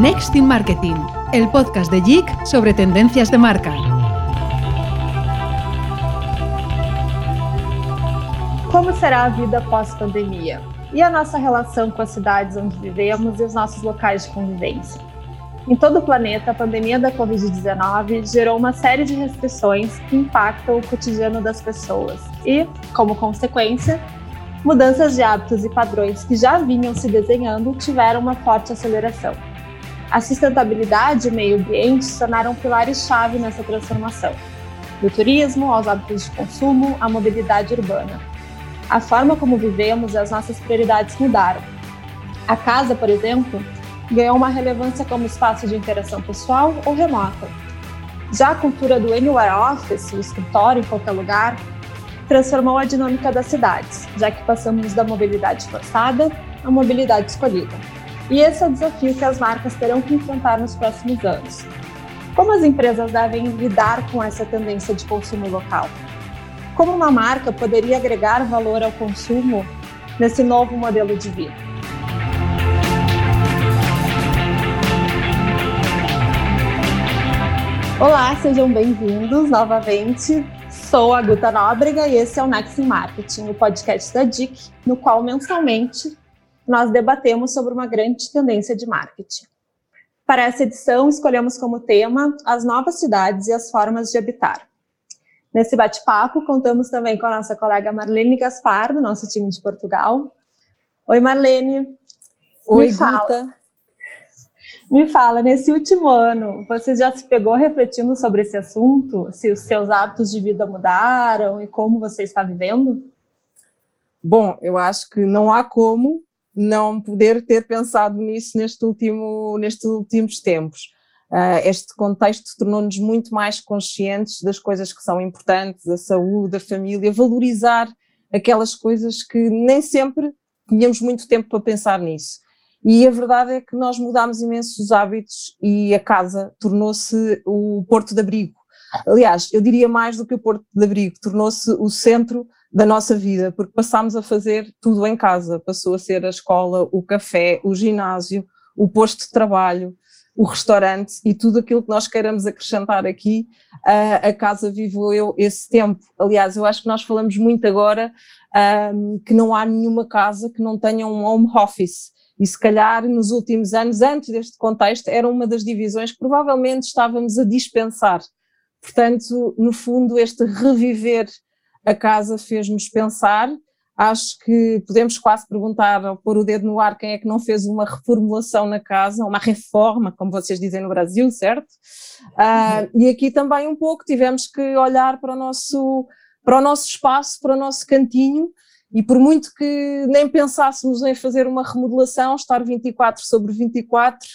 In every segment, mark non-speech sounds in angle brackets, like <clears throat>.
Next in Marketing, el podcast de JIC sobre tendencias de marca. Como será a vida pós-pandemia? E a nossa relação com as cidades onde vivemos e os nossos locais de convivência? Em todo o planeta, a pandemia da Covid-19 gerou uma série de restrições que impactam o cotidiano das pessoas e, como consequência, mudanças de hábitos e padrões que já vinham se desenhando tiveram uma forte aceleração. A sustentabilidade e o meio ambiente se tornaram pilares-chave nessa transformação, do turismo aos hábitos de consumo à mobilidade urbana. A forma como vivemos e as nossas prioridades mudaram. A casa, por exemplo, ganhou uma relevância como espaço de interação pessoal ou remota. Já a cultura do Anywhere Office, o escritório em qualquer lugar, transformou a dinâmica das cidades, já que passamos da mobilidade forçada à mobilidade escolhida. E esse é o desafio que as marcas terão que enfrentar nos próximos anos. Como as empresas devem lidar com essa tendência de consumo local? Como uma marca poderia agregar valor ao consumo nesse novo modelo de vida? Olá, sejam bem-vindos novamente. Sou a Guta Nóbrega e esse é o Next Marketing, o podcast da DIC, no qual mensalmente nós debatemos sobre uma grande tendência de marketing. Para essa edição, escolhemos como tema as novas cidades e as formas de habitar. Nesse bate-papo, contamos também com a nossa colega Marlene Gaspar, do nosso time de Portugal. Oi, Marlene. Oi, me fala, Me fala, nesse último ano, você já se pegou refletindo sobre esse assunto? Se os seus hábitos de vida mudaram e como você está vivendo? Bom, eu acho que não há como não poder ter pensado nisso neste último, nestes últimos tempos. Uh, este contexto tornou-nos muito mais conscientes das coisas que são importantes, a saúde, a família, valorizar aquelas coisas que nem sempre tínhamos muito tempo para pensar nisso. E a verdade é que nós mudámos imensos hábitos e a casa tornou-se o porto de abrigo. Aliás, eu diria mais do que o porto de abrigo, tornou-se o centro da nossa vida, porque passámos a fazer tudo em casa, passou a ser a escola, o café, o ginásio, o posto de trabalho, o restaurante e tudo aquilo que nós queiramos acrescentar aqui, uh, a casa viveu esse tempo. Aliás, eu acho que nós falamos muito agora que não há nenhuma casa que não tenha um home office. E se calhar nos últimos anos, antes deste contexto, era uma das divisões que provavelmente estávamos a dispensar. Portanto, no fundo, este reviver a casa fez-nos pensar. Acho que podemos quase perguntar, ou pôr o dedo no ar, quem é que não fez uma reformulação na casa, uma reforma, como vocês dizem no Brasil, certo? Uh, e aqui também um pouco tivemos que olhar para o nosso, para o nosso espaço, para o nosso cantinho, e por muito que nem pensássemos em fazer uma remodelação, estar 24 sobre 24,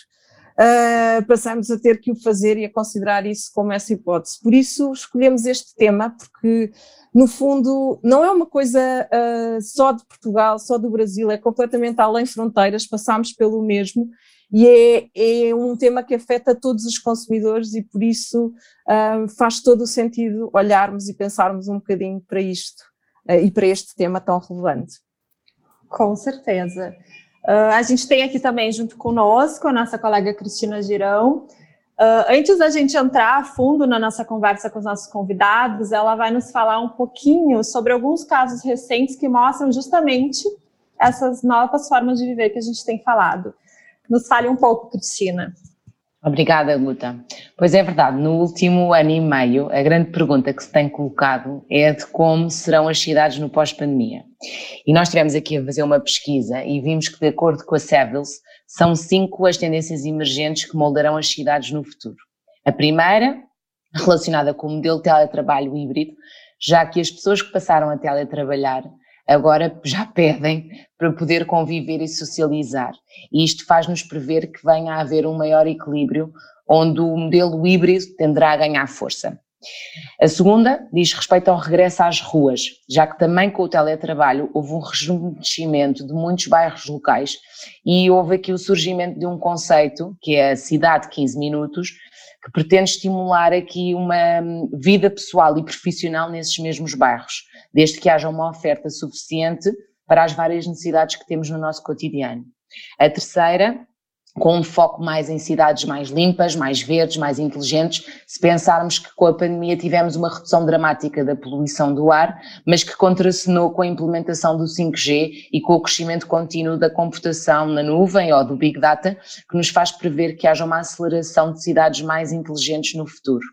uh, passamos a ter que o fazer e a considerar isso como essa hipótese. Por isso escolhemos este tema, porque no fundo não é uma coisa uh, só de Portugal, só do Brasil, é completamente além fronteiras, passamos pelo mesmo e é, é, um tema que afeta todos os consumidores e por isso uh, faz todo o sentido olharmos e pensarmos um bocadinho para isto uh, e para este tema tão relevante. Com certeza. Uh, a gente tem aqui também junto conosco a nossa colega Cristina Girão. Uh, antes da gente entrar a fundo na nossa conversa com os nossos convidados, ela vai nos falar um pouquinho sobre alguns casos recentes que mostram justamente essas novas formas de viver que a gente tem falado. Nos fale um pouco, Cristina. Obrigada, Guta. Pois é verdade, no último ano e meio, a grande pergunta que se tem colocado é de como serão as cidades no pós-pandemia. E nós tivemos aqui a fazer uma pesquisa e vimos que, de acordo com a Savills, são cinco as tendências emergentes que moldarão as cidades no futuro. A primeira, relacionada com o modelo de teletrabalho híbrido, já que as pessoas que passaram a teletrabalhar agora já pedem para poder conviver e socializar. E isto faz-nos prever que venha a haver um maior equilíbrio, onde o modelo híbrido tenderá a ganhar força. A segunda diz respeito ao regresso às ruas, já que também com o teletrabalho houve um rejuvenescimento de muitos bairros locais e houve aqui o surgimento de um conceito, que é a cidade 15 minutos, que pretende estimular aqui uma vida pessoal e profissional nesses mesmos bairros, desde que haja uma oferta suficiente para as várias necessidades que temos no nosso cotidiano. A terceira com um foco mais em cidades mais limpas, mais verdes, mais inteligentes, se pensarmos que com a pandemia tivemos uma redução dramática da poluição do ar, mas que contracenou com a implementação do 5G e com o crescimento contínuo da computação na nuvem ou do Big Data, que nos faz prever que haja uma aceleração de cidades mais inteligentes no futuro.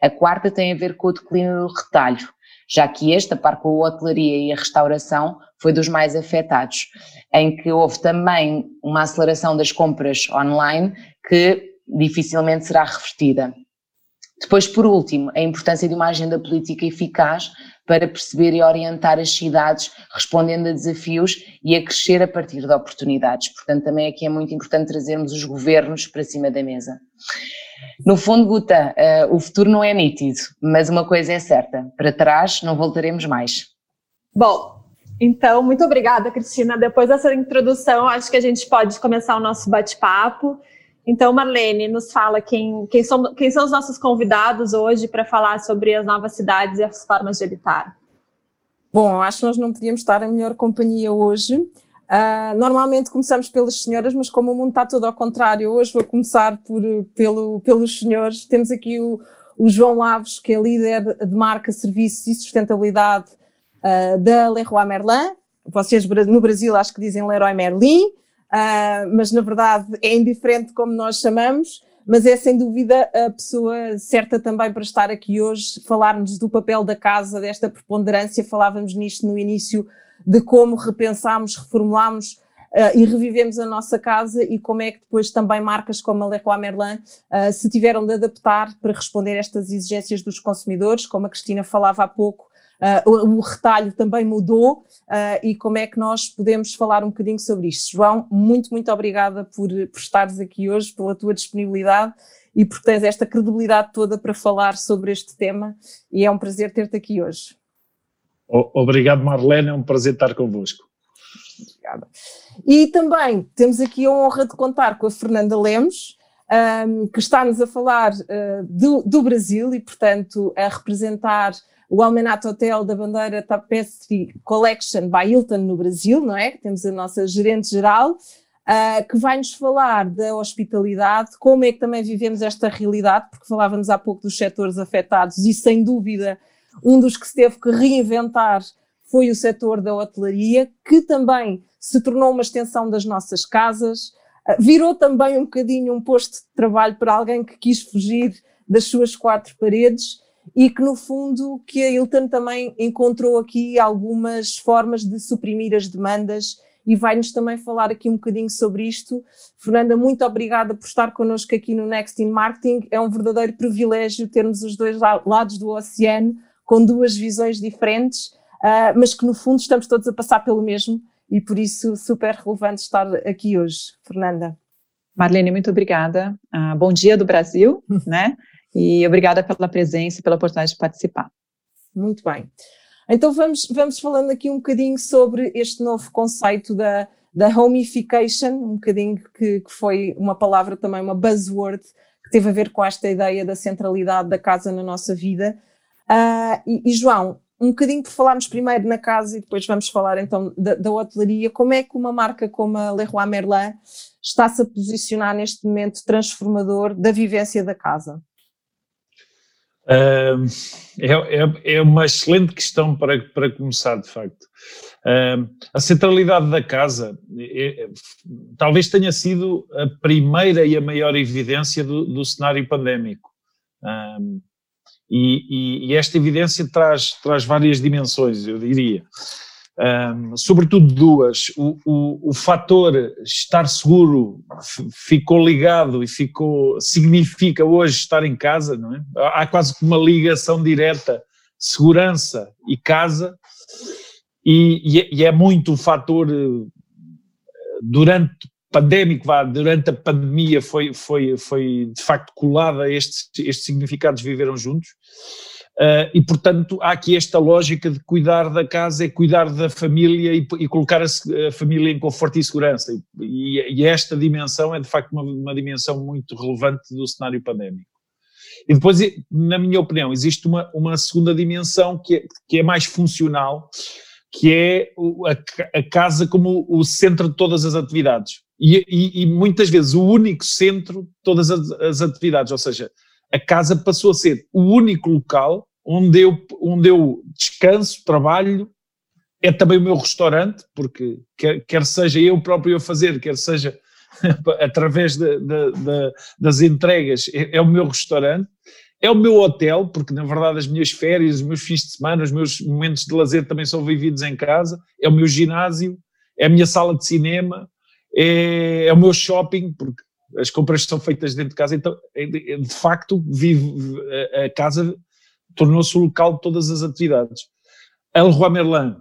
A quarta tem a ver com o declínio do retalho, já que este, a par com a hotelaria e a restauração, foi dos mais afetados, em que houve também uma aceleração das compras online que dificilmente será revertida. Depois, por último, a importância de uma agenda política eficaz para perceber e orientar as cidades, respondendo a desafios e a crescer a partir de oportunidades. Portanto, também aqui é muito importante trazermos os governos para cima da mesa. No fundo, Guta, uh, o futuro não é nítido, mas uma coisa é certa: para trás não voltaremos mais. Bom, então, muito obrigada, Cristina. Depois dessa introdução, acho que a gente pode começar o nosso bate-papo. Então, Marlene, nos fala quem, quem, são, quem são os nossos convidados hoje para falar sobre as novas cidades e as formas de habitar. Bom, acho que nós não podíamos estar em melhor companhia hoje. Uh, normalmente começamos pelas senhoras, mas como o mundo está todo ao contrário, hoje vou começar por, pelo, pelos senhores. Temos aqui o, o João Laves, que é líder de marca, serviços e sustentabilidade uh, da Leroy Merlin. Vocês no Brasil acho que dizem Leroy Merlin, uh, mas na verdade é indiferente como nós chamamos, mas é sem dúvida a pessoa certa também para estar aqui hoje, falarmos do papel da casa, desta preponderância, falávamos nisto no início, de como repensámos, reformulámos uh, e revivemos a nossa casa e como é que depois também marcas como a Leroy Merlin uh, se tiveram de adaptar para responder a estas exigências dos consumidores, como a Cristina falava há pouco, Uh, o, o, retalho também mudou uh, e como é que nós podemos falar um bocadinho sobre isto. João, muito, muito obrigada por, por estares aqui hoje, pela tua disponibilidade e por teres esta credibilidade toda para falar sobre este tema e é um prazer ter-te aqui hoje. Obrigado, Marlene, é um prazer estar convosco. Obrigada. E também temos aqui a honra de contar com a Fernanda Lemos, um, que está-nos a falar uh, do, do Brasil e, portanto, a representar o Almenato Hotel da bandeira Tapestry Collection by Hilton no Brasil, não é? Temos a nossa gerente geral, uh, que vai nos falar da hospitalidade, como é que também vivemos esta realidade, porque falávamos há pouco dos setores afetados e sem dúvida um dos que se teve que reinventar foi o setor da hotelaria, que também se tornou uma extensão das nossas casas, uh, virou também um bocadinho um posto de trabalho para alguém que quis fugir das suas quatro paredes e que no fundo que a Hilton também encontrou aqui algumas formas de suprimir as demandas e vai-nos também falar aqui um bocadinho sobre isto. Fernanda, muito obrigada por estar connosco aqui no Next in Marketing. É um verdadeiro privilégio termos os dois lados do oceano com duas visões diferentes, uh, mas que no fundo estamos todos a passar pelo mesmo e por isso super relevante estar aqui hoje. Fernanda. Marlene, muito obrigada. Uh, bom dia do Brasil, <laughs> né? E obrigada pela presença e pela oportunidade de participar. Muito bem. Então vamos, vamos falando aqui um bocadinho sobre este novo conceito da, da homification, um bocadinho que, que foi uma palavra também, uma buzzword, que teve a ver com esta ideia da centralidade da casa na nossa vida. Uh, e, e, João, um bocadinho por falarmos primeiro na casa e depois vamos falar então da, da hotelaria, como é que uma marca como a Leroy Merlin está-se a posicionar neste momento transformador da vivência da casa? É, é, é, uma excelente questão para, para começar, de facto. A centralidade da casa é, é, talvez tenha sido a primeira e a maior evidência do, do cenário pandémico. E, e, e, esta evidência traz, traz várias dimensões, eu diria. Um, sobretudo duas. O, o, o fator estar seguro ficou ligado e ficou significa hoje estar em casa, não é? Há quase uma ligação direta segurança e casa e, e, e é muito o fator eh, durante pandémico, vá, durante a pandemia foi, foi, foi de facto colada estes, estes significados viveram juntos Uh, e, portanto, há aqui esta lógica de cuidar da casa é cuidar da família e, e colocar a, a, família em conforto e segurança. E, e, esta dimensão é, de facto, uma, uma, dimensão muito relevante do cenário pandémico. E depois, na minha opinião, existe uma, uma segunda dimensão que é, que é mais funcional, que é a, a casa como o centro de todas as atividades. e, e, e, muitas vezes o único centro de todas as, as, atividades, ou seja, a casa passou a ser o único local onde eu, onde eu descanso, trabalho, é também o meu restaurante, porque quer, quer seja eu próprio a fazer, quer seja <laughs> através de, de, de, das entregas, é, é, o meu restaurante, é o meu hotel, porque na verdade as minhas férias, os meus fins de semana, os meus momentos de lazer também são vividos em casa, é o meu ginásio, é a minha sala de cinema, é, é o meu shopping, porque as compras são feitas dentro de casa, então é, é, de facto vive, a casa tornou-se o local de todas as atividades. A Leroy Merlin,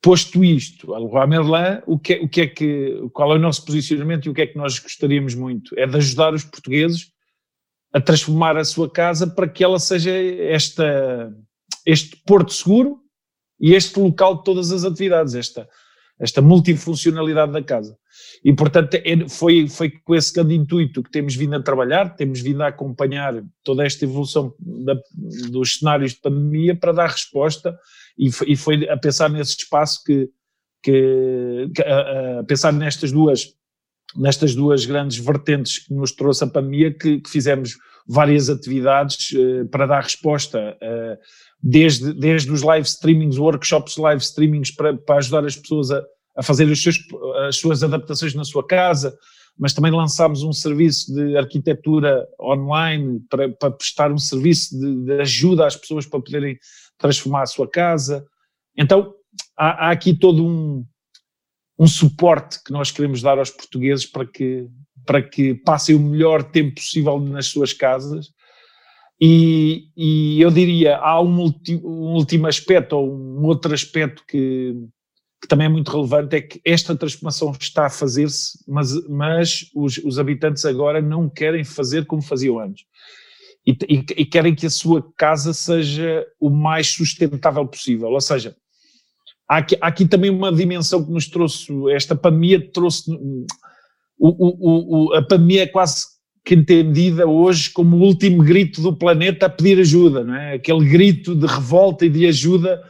posto isto, a Leroy Merlin, o que, o que é que, qual é o nosso posicionamento e o que é que nós gostaríamos muito? É de ajudar os portugueses a transformar a sua casa para que ela seja esta, este porto seguro e este local de todas as atividades, esta, esta multifuncionalidade da casa. E, portanto, é, foi, foi com esse grande intuito que temos vindo a trabalhar, temos vindo a acompanhar toda esta evolução da, dos cenários de pandemia para dar resposta e foi, e foi a pensar nesse espaço que, que, que a, a, pensar nestas duas nestas duas grandes vertentes que nos trouxe a pandemia que, que fizemos várias atividades uh, para dar resposta uh, desde, desde os live streamings, workshops live streamings para, para ajudar as pessoas a, a fazer seus, as suas adaptações na sua casa, mas também lançámos um serviço de arquitetura online para, para prestar um serviço de, de, ajuda às pessoas para poderem transformar a sua casa. Então, há, há aqui todo um, um suporte que nós queremos dar aos portugueses para que, para que passem o melhor tempo possível nas suas casas. E, e eu diria, há um, ulti, um último aspecto, ou um outro aspecto que, que também é muito relevante, é que esta transformação está a fazer-se, mas, mas os, os, habitantes agora não querem fazer como faziam antes. E, e, e, querem que a sua casa seja o mais sustentável possível. Ou seja, há aqui, há aqui também uma dimensão que nos trouxe, esta pandemia trouxe. O, o, o, a pandemia é quase que entendida hoje como o último grito do planeta a pedir ajuda, não é? Aquele grito de revolta e de ajuda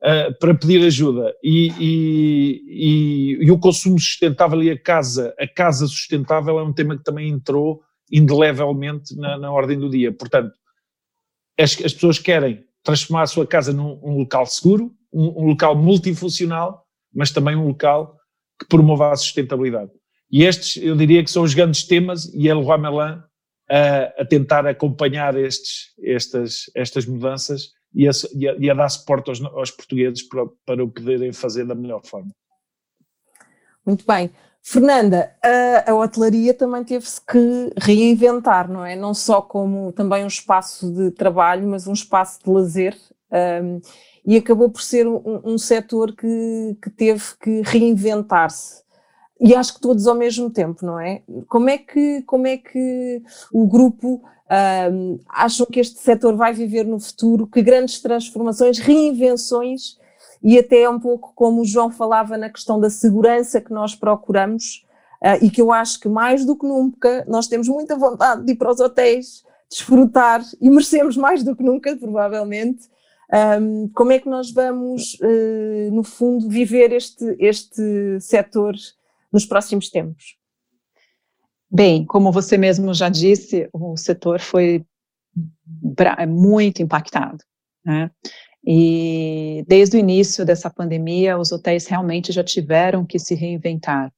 uh, para pedir ajuda. E, e, e, e, o consumo sustentável e a casa, a casa sustentável é um tema que também entrou indelevelmente na, na ordem do dia. Portanto, as, as, pessoas querem transformar a sua casa num um local seguro, um, um, local multifuncional, mas também um local que promova a sustentabilidade. E estes, eu diria que são os grandes temas, e é Leroy Merlin a, a tentar acompanhar estes, estas, estas mudanças e a, e a, e a dar suporte aos, aos portugueses para, para o poderem fazer da melhor forma. Muito bem. Fernanda, a, a hotelaria também teve-se que reinventar, não é? Não só como também um espaço de trabalho, mas um espaço de lazer. Um, e acabou por ser um, um setor que, que teve que reinventar-se. E acho que todos ao mesmo tempo, não é? Como é que, como é que o grupo acham que este setor vai viver no futuro? Que grandes transformações, reinvenções e até um pouco como o João falava na questão da segurança que nós procuramos uh, e que eu acho que mais do que nunca nós temos muita vontade de ir para os hotéis, desfrutar e merecemos mais do que nunca, provavelmente. Um, como é que nós vamos, uh, no fundo, viver este, este setor nos próximos tempos? Bem, como você mesmo já disse, o setor foi muito impactado. Né? E desde o início dessa pandemia, os hotéis realmente já tiveram que se reinventar.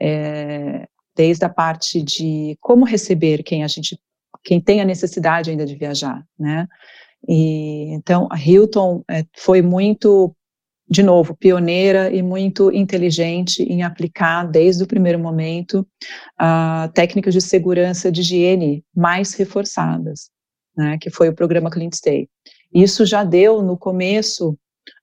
É, desde a parte de como receber quem a gente, quem tem a necessidade ainda de viajar, né? E então a Hilton é, foi muito de novo, pioneira e muito inteligente em aplicar, desde o primeiro momento, uh, técnicas de segurança de higiene mais reforçadas, né, que foi o programa Clean Stay. Isso já deu, no começo,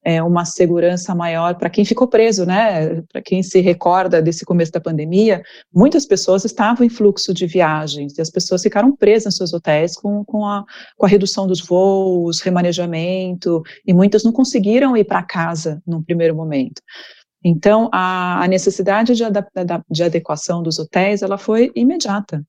é, uma segurança maior para quem ficou preso, né? Para quem se recorda desse começo da pandemia, muitas pessoas estavam em fluxo de viagens e as pessoas ficaram presas nos seus hotéis com, com, a, com a redução dos voos, remanejamento, e muitas não conseguiram ir para casa num primeiro momento. Então, a, a necessidade de, de adequação dos hotéis, ela foi imediata.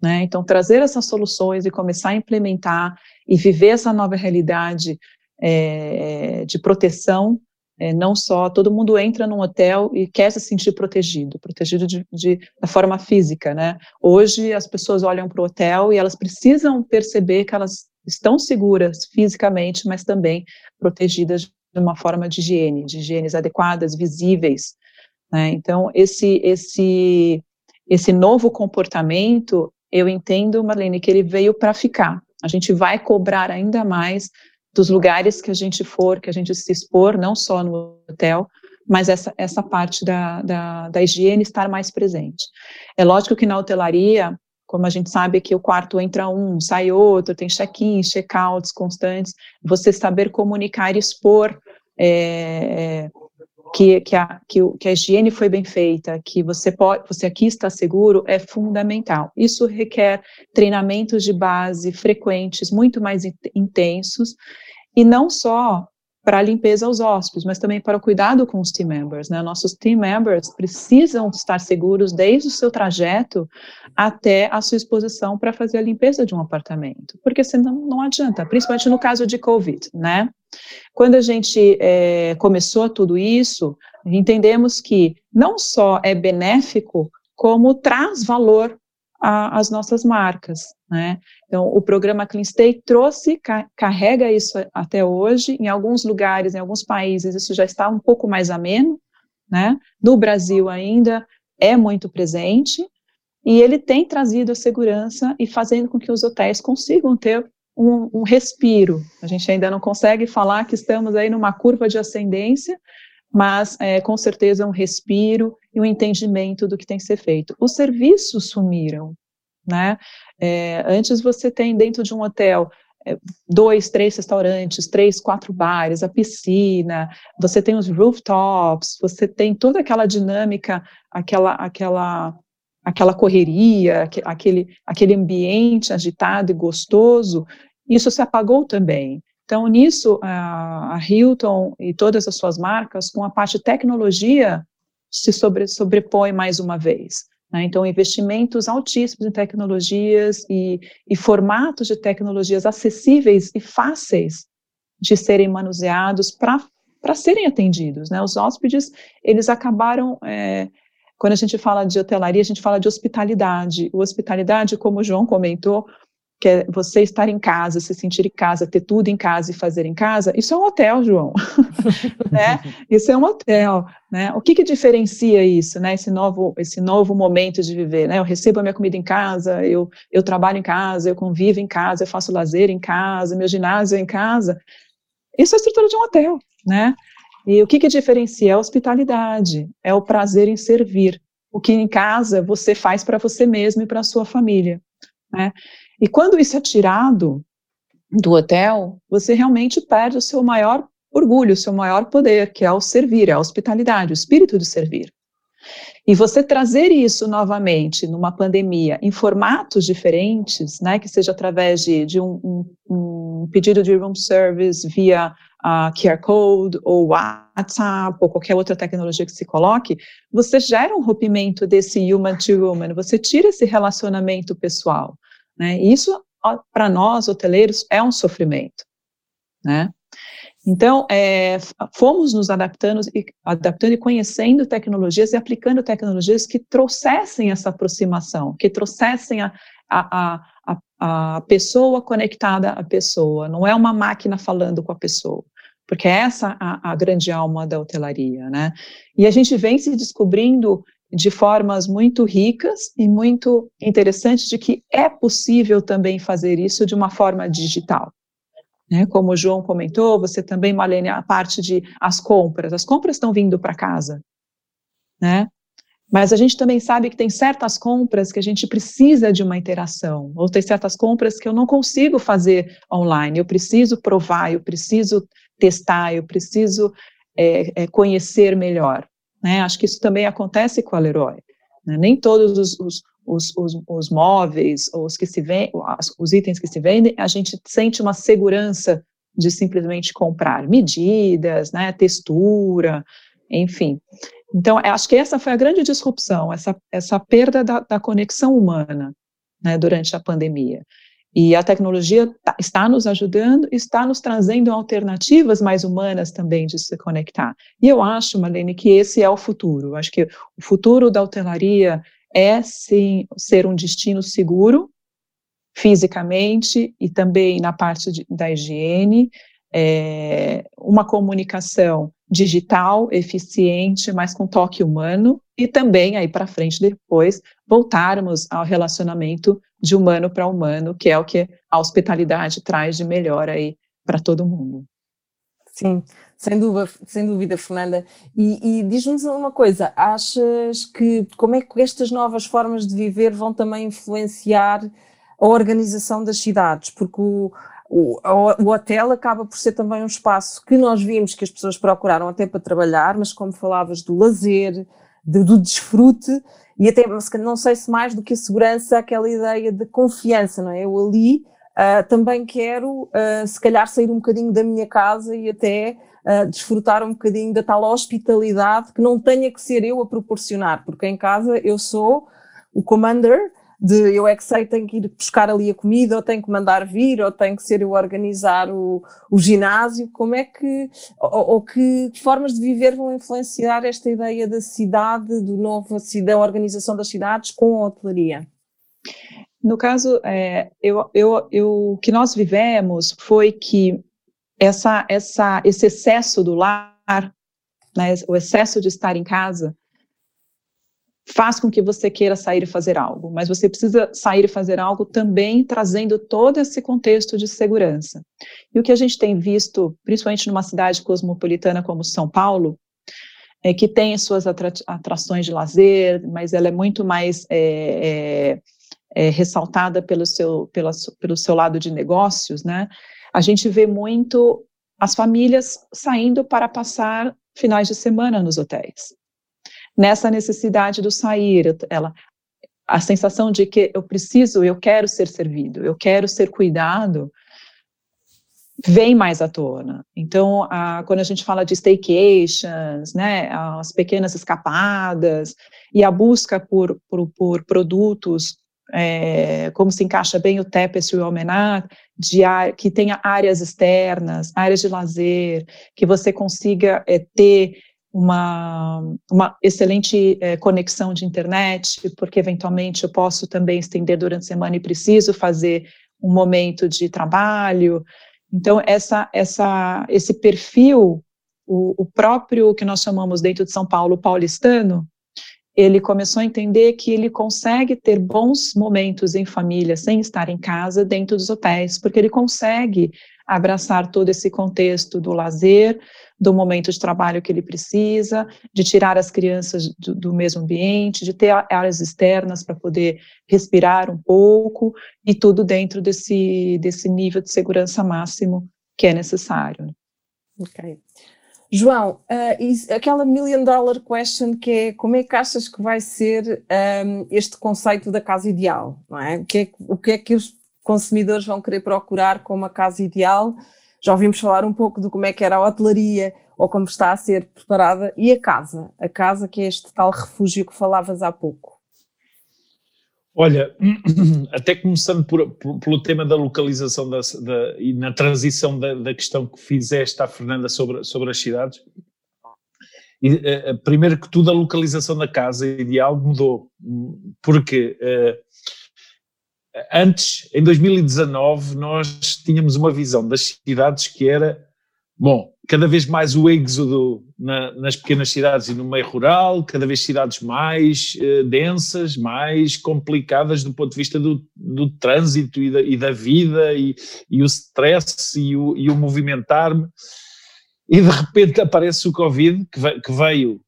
Né? Então, trazer essas soluções e começar a implementar e viver essa nova realidade é, de proteção é, não só todo mundo entra num hotel e quer se sentir protegido, protegido de, de da forma física, né? Hoje as pessoas olham para o hotel e elas precisam perceber que elas estão seguras fisicamente, mas também protegidas de uma forma de higiene, de higienes adequadas, visíveis. Né? Então esse esse esse novo comportamento, eu entendo, Marlene, que ele veio para ficar. A gente vai cobrar ainda mais dos lugares que a gente for, que a gente se expor, não só no hotel, mas essa, essa parte da, da, da higiene estar mais presente. É lógico que na hotelaria, como a gente sabe que o quarto entra um, sai outro, tem check-in, check-outs constantes, você saber comunicar e expor é, que, que, a, que, que, a higiene foi bem feita, que você pode, você aqui está seguro, é fundamental. Isso requer treinamentos de base frequentes, muito mais intensos, e não só para a limpeza aos hóspedes, mas também para o cuidado com os team members. Né? Nossos team members precisam estar seguros desde o seu trajeto até a sua exposição para fazer a limpeza de um apartamento, porque senão não adianta, principalmente no caso de Covid, né? Quando a gente é, começou tudo isso, entendemos que não só é benéfico, como traz valor às nossas marcas. Né? Então, o programa Clean Stay trouxe, ca carrega isso até hoje. Em alguns lugares, em alguns países, isso já está um pouco mais ameno. Né? No Brasil, ainda é muito presente. E ele tem trazido a segurança e fazendo com que os hotéis consigam ter um, um respiro. A gente ainda não consegue falar que estamos aí numa curva de ascendência, mas é, com certeza um respiro e um entendimento do que tem que ser feito. Os serviços sumiram, né? É, antes você tem dentro de um hotel é, dois, três restaurantes, três, quatro bares, a piscina, você tem os rooftops, você tem toda aquela dinâmica, aquela, aquela, aquela correria, aquele, aquele ambiente agitado e gostoso, isso se apagou também. Então, nisso, a, Hilton e todas as suas marcas, com a parte tecnologia, se sobre, sobrepõe mais uma vez. Né? Então, investimentos altíssimos em tecnologias e, e formatos de tecnologias acessíveis e fáceis de serem manuseados para serem atendidos. Né? Os hóspedes, eles acabaram... É, quando a gente fala de hotelaria, a gente fala de hospitalidade. O hospitalidade, como o João comentou, que é você estar em casa, se sentir em casa, ter tudo em casa e fazer em casa, isso é um hotel, João, <laughs> né? Isso é um hotel, né? O que que diferencia isso, né? Esse novo, esse novo momento de viver, né? Eu recebo a minha comida em casa, eu, eu trabalho em casa, eu convivo em casa, eu faço lazer em casa, meu ginásio é em casa. Isso é a estrutura de um hotel, né? E o que que diferencia? É a hospitalidade, é o prazer em servir. O que em casa você faz para você mesmo e para a sua família, né? E quando isso é tirado do hotel, você realmente perde o seu maior orgulho, o seu maior poder, que é o servir, é a hospitalidade, o espírito de servir. E você trazer isso novamente numa pandemia em formatos diferentes, né, que seja através de, de um, um, um, pedido de room service via uh, QR Code ou WhatsApp ou qualquer outra tecnologia que se coloque, você gera um rompimento desse human to human, você tira esse relacionamento pessoal. Né? Isso, para nós, hoteleiros, é um sofrimento. Né? Então, é, fomos nos adaptando e, adaptando e conhecendo tecnologias e aplicando tecnologias que trouxessem essa aproximação, que trouxessem a, a, a, a pessoa conectada à pessoa, não é uma máquina falando com a pessoa, porque é essa a, a grande alma da hotelaria, né? E a gente vem se descobrindo de formas muito ricas e muito interessantes de que é possível também fazer isso de uma forma digital. Né? Como o João comentou, você também, Malene, a parte de as compras. As compras estão vindo para casa, né? Mas a gente também sabe que tem certas compras que a gente precisa de uma interação, ou tem certas compras que eu não consigo fazer online. Eu preciso provar, eu preciso testar, eu preciso é, é, conhecer melhor. Né? Acho que isso também acontece com a Leroy. Né? Nem todos os, os, os, os, os móveis, os, que se os itens que se vendem, a gente sente uma segurança de simplesmente comprar medidas, né, textura, enfim. Então, acho que essa foi a grande disrupção, essa, essa perda da, da conexão humana né, durante a pandemia. E a tecnologia tá, está nos ajudando, está nos trazendo alternativas mais humanas também de se conectar. E eu acho, Marlene, que esse é o futuro. Eu acho que o futuro da hotelaria é, sim, ser um destino seguro, fisicamente e também na parte de, da higiene, é, uma comunicação digital eficiente, mas com toque humano, e também aí para frente depois voltarmos ao relacionamento de humano para humano, que é o que a hospitalidade traz de melhor aí para todo mundo. Sim, sem dúvida, sem dúvida Fernanda. E, e diz-nos uma coisa, achas que como é que estas novas formas de viver vão também influenciar a organização das cidades? Porque o, o, o, hotel acaba por ser também um espaço que nós vimos que as pessoas procuraram até para trabalhar, mas como falavas do lazer, de, do desfrute, e até, não sei se mais do que a segurança, aquela ideia de confiança, não é? Eu ali uh, também quero, uh, se calhar, sair um bocadinho da minha casa e até uh, desfrutar um bocadinho da tal hospitalidade que não tenha que ser eu a proporcionar, porque em casa eu sou o commander, de eu é que sei, tenho que ir buscar ali a comida, ou tenho que mandar vir, ou tenho que ser eu organizar o, o ginásio, como é que, ou, ou, que formas de viver vão influenciar esta ideia da cidade, do novo, da organização das cidades com a hotelaria? No caso, é, eu, eu, eu, o que nós vivemos foi que essa, essa, esse excesso do lar, né, o excesso de estar em casa, faz com que você queira sair e fazer algo, mas você precisa sair e fazer algo também trazendo todo esse contexto de segurança. E o que a gente tem visto, principalmente numa cidade cosmopolitana como São Paulo, é que tem suas atra atrações de lazer, mas ela é muito mais é, é, é, ressaltada pelo seu, pela, pelo seu lado de negócios, né? A gente vê muito as famílias saindo para passar finais de semana nos hotéis nessa necessidade do sair, ela, a sensação de que eu preciso, eu quero ser servido, eu quero ser cuidado, vem mais à tona. Então, a, quando a gente fala de staycations, né, as pequenas escapadas e a busca por, por, por produtos, é, como se encaixa bem o Tapestry e o Almenar, de que tenha áreas externas, áreas de lazer, que você consiga é, ter uma, uma excelente é, conexão de internet, porque eventualmente eu posso também estender durante a semana e preciso fazer um momento de trabalho. Então, essa, essa, esse perfil, o, o próprio que nós chamamos dentro de São Paulo paulistano, ele começou a entender que ele consegue ter bons momentos em família sem estar em casa dentro dos hotéis, porque ele consegue abraçar todo esse contexto do lazer, do momento de trabalho que ele precisa, de tirar as crianças do, do mesmo ambiente, de ter áreas externas para poder respirar um pouco, e tudo dentro desse, desse nível de segurança máximo que é necessário. Ok. João, uh, aquela million dollar question que é como é que achas que vai ser um, este conceito da casa ideal, não é? O que é, o que é que os consumidores vão querer procurar como a casa ideal? Já ouvimos falar um pouco de como é que era a hotelaria ou como está a ser preparada. E a casa, a casa que é este tal refúgio que falavas há pouco. Olha, <clears throat> até começando por, por, pelo tema da localização da, da, e na transição da, da, questão que fizeste à Fernanda sobre, sobre as cidades, e, uh, primeiro que tudo a localização da casa ideal mudou, porque uh, antes, em 2019, nós tínhamos uma visão das cidades que era, bom, cada vez mais o êxodo na, nas pequenas cidades e no meio rural, cada vez cidades mais eh, densas, mais complicadas do ponto de vista do, do trânsito e da, e da vida e, e, o stress e o, e o movimentar-me. E de repente aparece o Covid, que veio, veio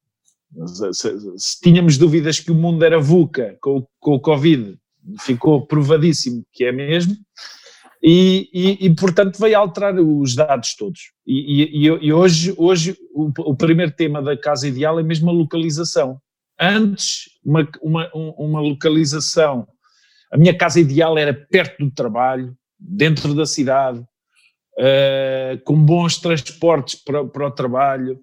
se, se, tínhamos dúvidas que o mundo era VUCA com, com o Covid, ficou provadíssimo que é mesmo, e, e, e portanto veio alterar os dados todos. E, e hoje, hoje o, o, primeiro tema da casa ideal é mesmo a localização. Antes, uma, uma, uma localização, a minha casa ideal era perto do trabalho, dentro da cidade, uh, com bons transportes para, para o trabalho,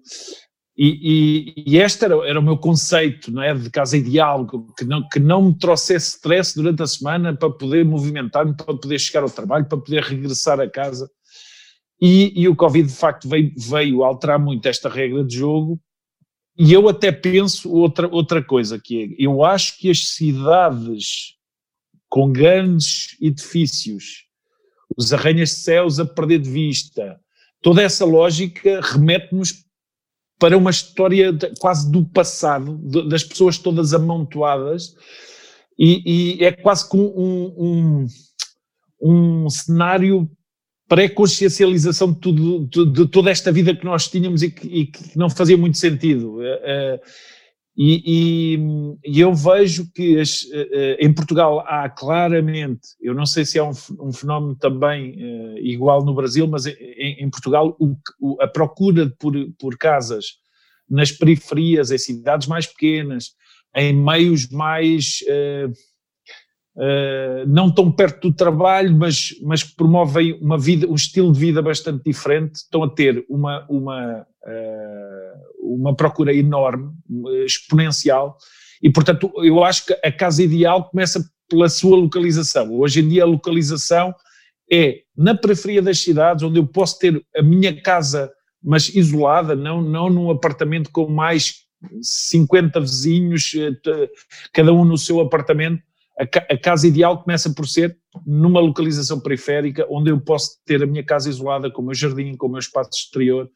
E, e, e, este era, era, o meu conceito não é, de casa ideal, que não, que não me trouxesse stress durante a semana para poder movimentar-me, para poder chegar ao trabalho, para poder regressar a casa. E, e, o Covid, de facto, veio, veio alterar muito esta regra de jogo. E eu até penso outra, outra coisa, que é, eu acho que as cidades com grandes edifícios, os arranhas-céus a perder de vista, toda essa lógica remete-nos para uma história de, quase do passado, de, das pessoas todas amontoadas, e, e é quase como um, um, um cenário pré-consciencialização de, tudo, de, de, toda esta vida que nós tínhamos e que, e que não fazia muito sentido. Uh, e, e, e, eu vejo que as, uh, em Portugal há claramente, eu não sei se é um, um fenómeno também uh, igual no Brasil, mas em, em Portugal o, o, a procura por, por casas nas periferias, em cidades mais pequenas, em meios mais uh, uh, não tão perto do trabalho, mas, mas que promovem uma vida, um estilo de vida bastante diferente, estão a ter uma, uma, uh, uma procura enorme, exponencial, e portanto eu acho que a casa ideal começa pela sua localização. Hoje em dia a localização é na periferia das cidades, onde eu posso ter a minha casa, mas isolada, não, não num apartamento com mais 50 vizinhos, eh, cada um no seu apartamento, a, casa ideal começa por ser numa localização periférica, onde eu posso ter a minha casa isolada, com o meu jardim, com o meu espaço exterior,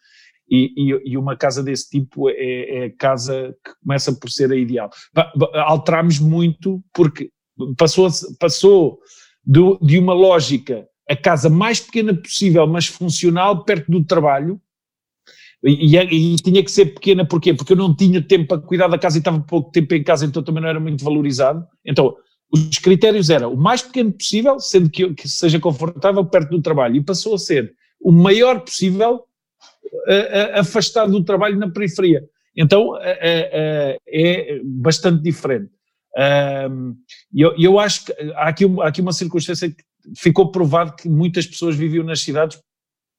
e, e, e uma casa desse tipo é, é, a casa que começa por ser a ideal. Alterámos muito porque passou, passou de uma lógica a casa mais pequena possível, mas funcional, perto do trabalho, e, e, e, tinha que ser pequena, porquê? Porque eu não tinha tempo para cuidar da casa e estava pouco tempo em casa, então também não era muito valorizado. Então, os critérios eram o mais pequeno possível, sendo que, que seja confortável perto do trabalho, e passou a ser o maior possível afastado do trabalho na periferia. Então é bastante diferente. Eu, eu acho que há aqui, há aqui uma circunstância que ficou provado que muitas pessoas viviam nas cidades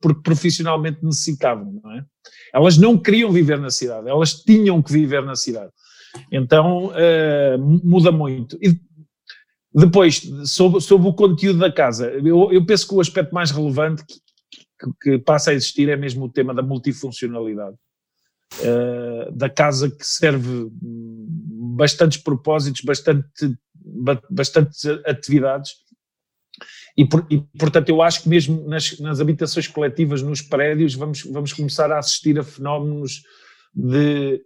porque profissionalmente necessitavam, não é? Elas não queriam viver na cidade, elas tinham que viver na cidade. Então uh, muda muito. E depois, sobre, sobre o conteúdo da casa, eu, eu penso que o aspecto mais relevante que, que, passa a existir é mesmo o tema da multifuncionalidade. Uh, da casa que serve bastantes propósitos, bastante, bastantes atividades, e, por, e, portanto eu acho que mesmo nas, nas, habitações coletivas, nos prédios, vamos, vamos começar a assistir a fenómenos de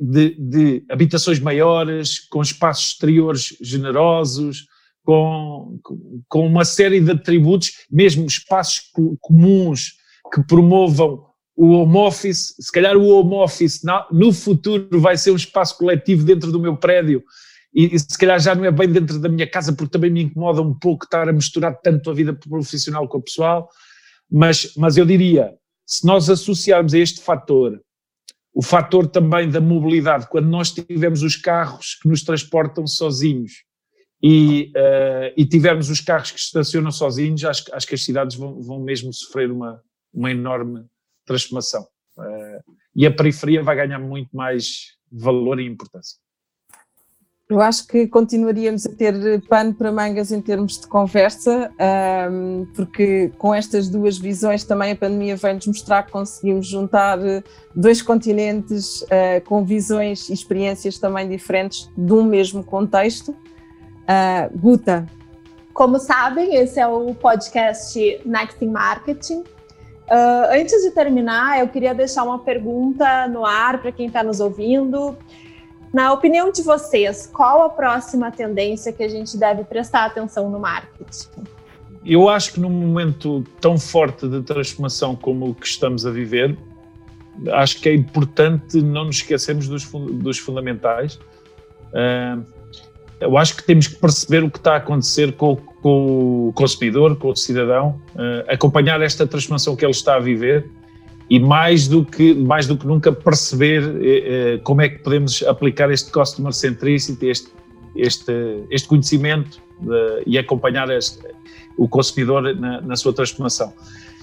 de, de habitações maiores, com espaços exteriores generosos, com, com uma série de atributos, mesmo espaços comuns que promovam o home office, se calhar o home office no futuro vai ser um espaço coletivo dentro do meu prédio e, e, se calhar já não é bem dentro da minha casa porque também me incomoda um pouco estar a misturar tanto a vida profissional com a pessoal, mas, mas eu diria, se nós associarmos a este fator o fator também da mobilidade, quando nós tivemos os carros que nos transportam sozinhos e, uh, e tivermos os carros que estacionam sozinhos, acho, acho que as cidades vão, vão mesmo sofrer uma, uma enorme transformação. Uh, e a periferia vai ganhar muito mais valor e importância. Eu acho que continuaríamos a ter pano para mangas em termos de conversa, porque com estas duas visões também a pandemia vem-nos mostrar que conseguimos juntar dois continentes ah, com visões e experiências também diferentes de um mesmo contexto. Ah, Guta. Como sabem, esse é o podcast Next in Marketing. Uh, antes de terminar, eu queria deixar uma pergunta no ar para quem está nos ouvindo. Na opinião de vocês, qual a próxima tendência que a gente deve prestar atenção no marketing? Eu acho que num momento tão forte de transformação como o que estamos a viver, acho que é importante não nos esquecermos dos, dos fundamentais. Uh, eu acho que temos que perceber o que está a acontecer com, com o consumidor, com o cidadão, uh, acompanhar esta transformação que ele está a viver e mais do que, mais do que nunca perceber eh, eh, como é que podemos aplicar este customer centricity, este, este, este conhecimento de, e acompanhar este, o consumidor na, na, sua transformação.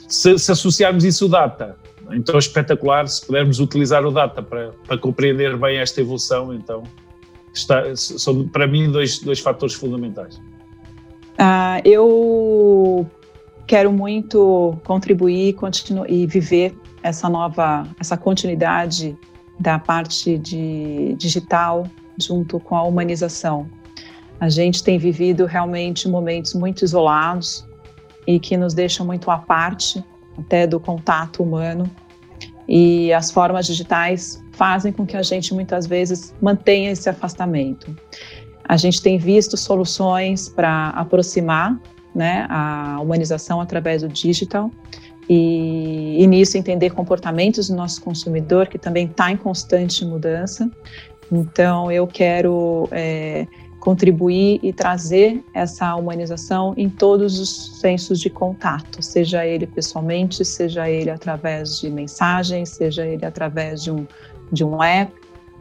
Se, se, associarmos isso ao data, então espetacular se pudermos utilizar o data para, para compreender bem esta evolução, então está, são para mim dois, dois fatores fundamentais. Uh, eu quero muito contribuir e viver essa nova, essa continuidade da parte de digital junto com a humanização. A gente tem vivido realmente momentos muito isolados e que nos deixam muito à parte até do contato humano. E as formas digitais fazem com que a gente muitas vezes mantenha esse afastamento. A gente tem visto soluções para aproximar né, a humanização através do digital e, e nisso entender comportamentos do nosso consumidor que também está em constante mudança. Então eu quero é, contribuir e trazer essa humanização em todos os sensos de contato, seja ele pessoalmente, seja ele através de mensagens, seja ele através de um, de um app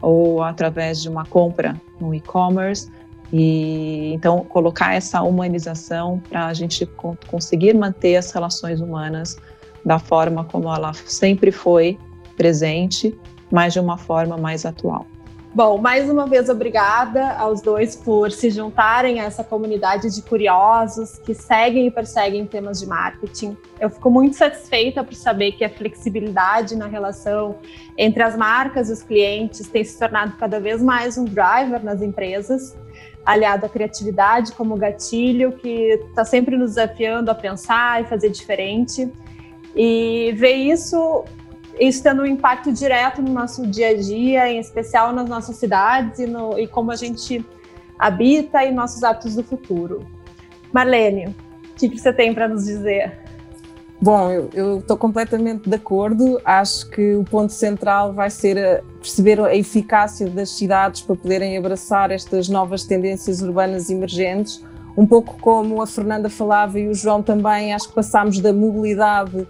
ou através de uma compra no e-commerce. E então colocar essa humanização para a gente conseguir manter as relações humanas da forma como ela sempre foi presente, mas de uma forma mais atual. Bom, mais uma vez obrigada aos dois por se juntarem a essa comunidade de curiosos que seguem e perseguem temas de marketing. Eu fico muito satisfeita por saber que a flexibilidade na relação entre as marcas e os clientes tem se tornado cada vez mais um driver nas empresas, aliado à criatividade como gatilho que está sempre nos desafiando a pensar e fazer diferente. E ver isso isso tendo um impacto direto no nosso dia a dia, em especial nas nossas cidades e, no, e como a gente habita e nossos hábitos do futuro. Marlene, o que, que você tem para nos dizer? Bom, eu estou completamente de acordo. Acho que o ponto central vai ser a perceber a eficácia das cidades para poderem abraçar estas novas tendências urbanas emergentes. Um pouco como a Fernanda falava e o João também, acho que passámos da mobilidade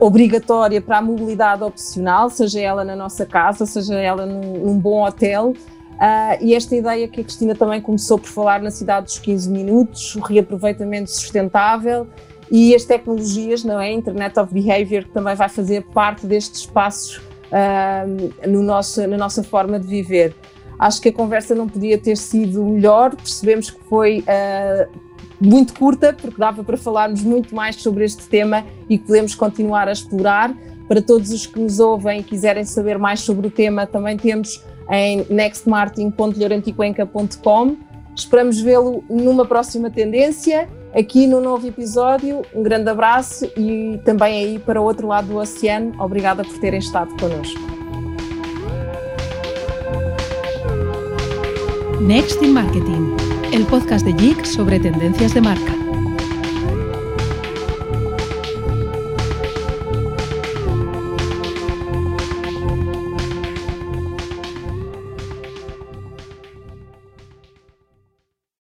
obrigatória para a mobilidade opcional, seja ela na nossa casa, seja ela num, num bom hotel. Uh, e esta ideia que a Cristina também começou por falar na cidade dos 15 minutos, o reaproveitamento sustentável e as tecnologias, não é? Internet of Behavior, que também vai fazer parte destes espaços uh, no nosso, na nossa forma de viver. Acho que a conversa não podia ter sido melhor, percebemos que foi uh, muito curta, porque dava para falarmos muito mais sobre este tema e podemos continuar a explorar. Para todos os que nos ouvem e quiserem saber mais sobre o tema, também temos em nextmartin.lloranticuenca.com. Esperamos vê-lo numa próxima tendência, aqui no novo episódio. Um grande abraço e também aí para o outro lado do oceano. Obrigada por terem estado connosco. Next in Marketing el podcast de JIC sobre tendencias de marca.